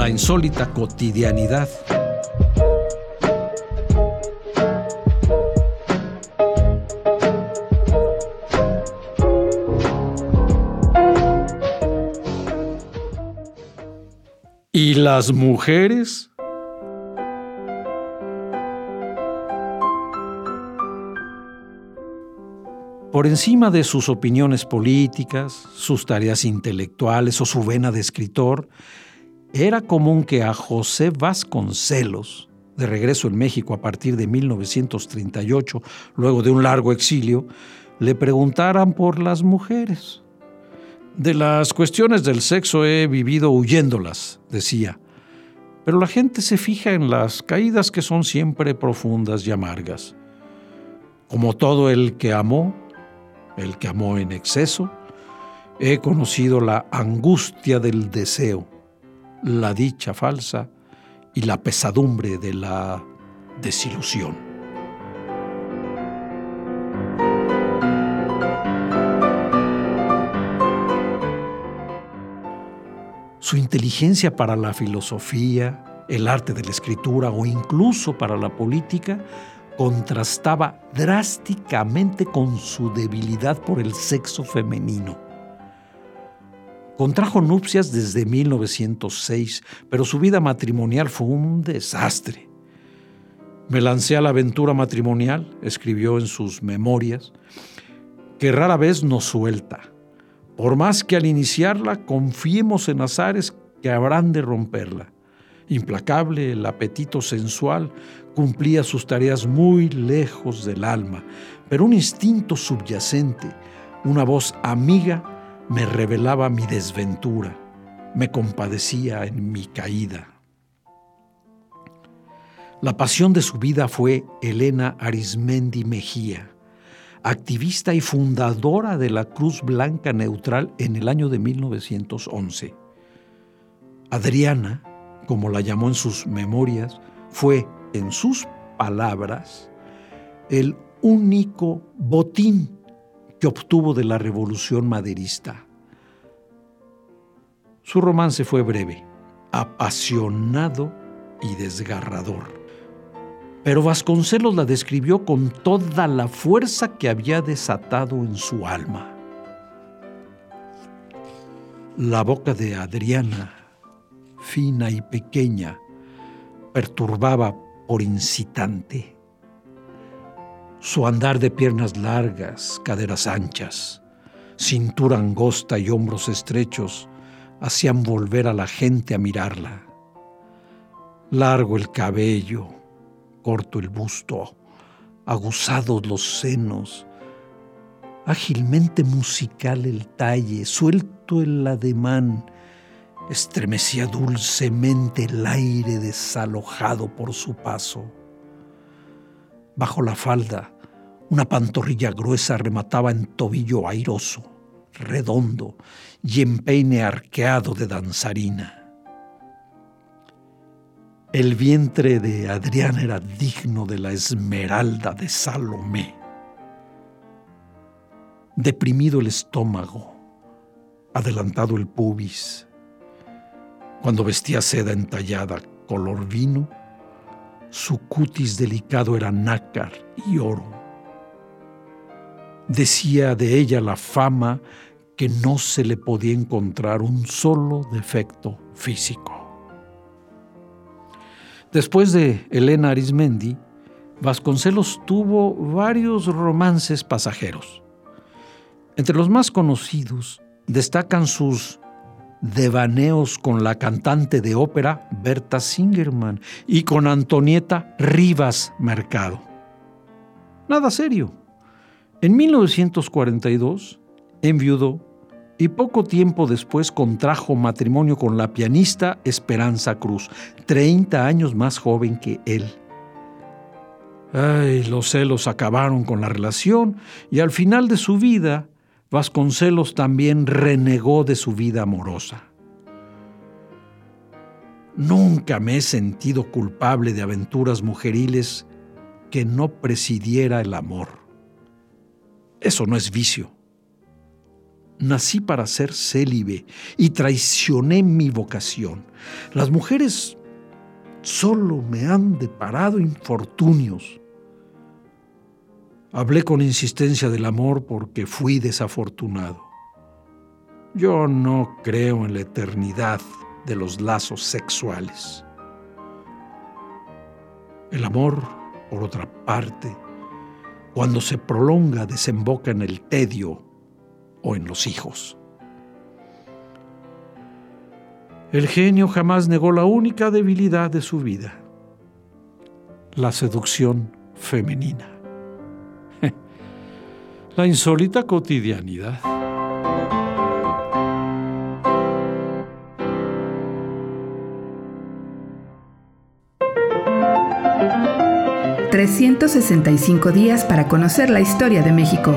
La insólita cotidianidad. ¿Y las mujeres? Por encima de sus opiniones políticas, sus tareas intelectuales o su vena de escritor, era común que a José Vasconcelos, de regreso en México a partir de 1938, luego de un largo exilio, le preguntaran por las mujeres. De las cuestiones del sexo he vivido huyéndolas, decía, pero la gente se fija en las caídas que son siempre profundas y amargas. Como todo el que amó, el que amó en exceso, he conocido la angustia del deseo, la dicha falsa y la pesadumbre de la desilusión. Su inteligencia para la filosofía, el arte de la escritura o incluso para la política contrastaba drásticamente con su debilidad por el sexo femenino. Contrajo nupcias desde 1906, pero su vida matrimonial fue un desastre. Me lancé a la aventura matrimonial, escribió en sus memorias, que rara vez nos suelta. Por más que al iniciarla confiemos en azares que habrán de romperla. Implacable, el apetito sensual cumplía sus tareas muy lejos del alma, pero un instinto subyacente, una voz amiga, me revelaba mi desventura, me compadecía en mi caída. La pasión de su vida fue Elena Arismendi Mejía, activista y fundadora de la Cruz Blanca Neutral en el año de 1911. Adriana, como la llamó en sus memorias, fue, en sus palabras, el único botín que obtuvo de la revolución maderista. Su romance fue breve, apasionado y desgarrador. Pero Vasconcelos la describió con toda la fuerza que había desatado en su alma. La boca de Adriana, fina y pequeña, perturbaba por incitante. Su andar de piernas largas, caderas anchas, cintura angosta y hombros estrechos hacían volver a la gente a mirarla. Largo el cabello, corto el busto, aguzados los senos, ágilmente musical el talle, suelto el ademán, estremecía dulcemente el aire desalojado por su paso. Bajo la falda, una pantorrilla gruesa remataba en tobillo airoso, redondo y en peine arqueado de danzarina. El vientre de Adrián era digno de la esmeralda de Salomé. Deprimido el estómago, adelantado el pubis, cuando vestía seda entallada color vino, su cutis delicado era nácar y oro. Decía de ella la fama que no se le podía encontrar un solo defecto físico. Después de Elena Arismendi, Vasconcelos tuvo varios romances pasajeros. Entre los más conocidos destacan sus devaneos con la cantante de ópera Berta Singerman y con Antonieta Rivas Mercado. Nada serio. En 1942 enviudó y poco tiempo después contrajo matrimonio con la pianista Esperanza Cruz, 30 años más joven que él. Ay, los celos acabaron con la relación y al final de su vida, Vasconcelos también renegó de su vida amorosa. Nunca me he sentido culpable de aventuras mujeriles que no presidiera el amor. Eso no es vicio nací para ser célibe y traicioné mi vocación. Las mujeres solo me han deparado infortunios. Hablé con insistencia del amor porque fui desafortunado. Yo no creo en la eternidad de los lazos sexuales. El amor, por otra parte, cuando se prolonga, desemboca en el tedio o en los hijos. El genio jamás negó la única debilidad de su vida, la seducción femenina. La insólita cotidianidad. ...365 días para conocer la historia de México.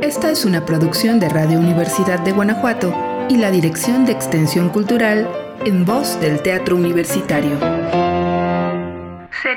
Esta es una producción de Radio Universidad de Guanajuato y la Dirección de Extensión Cultural en voz del Teatro Universitario.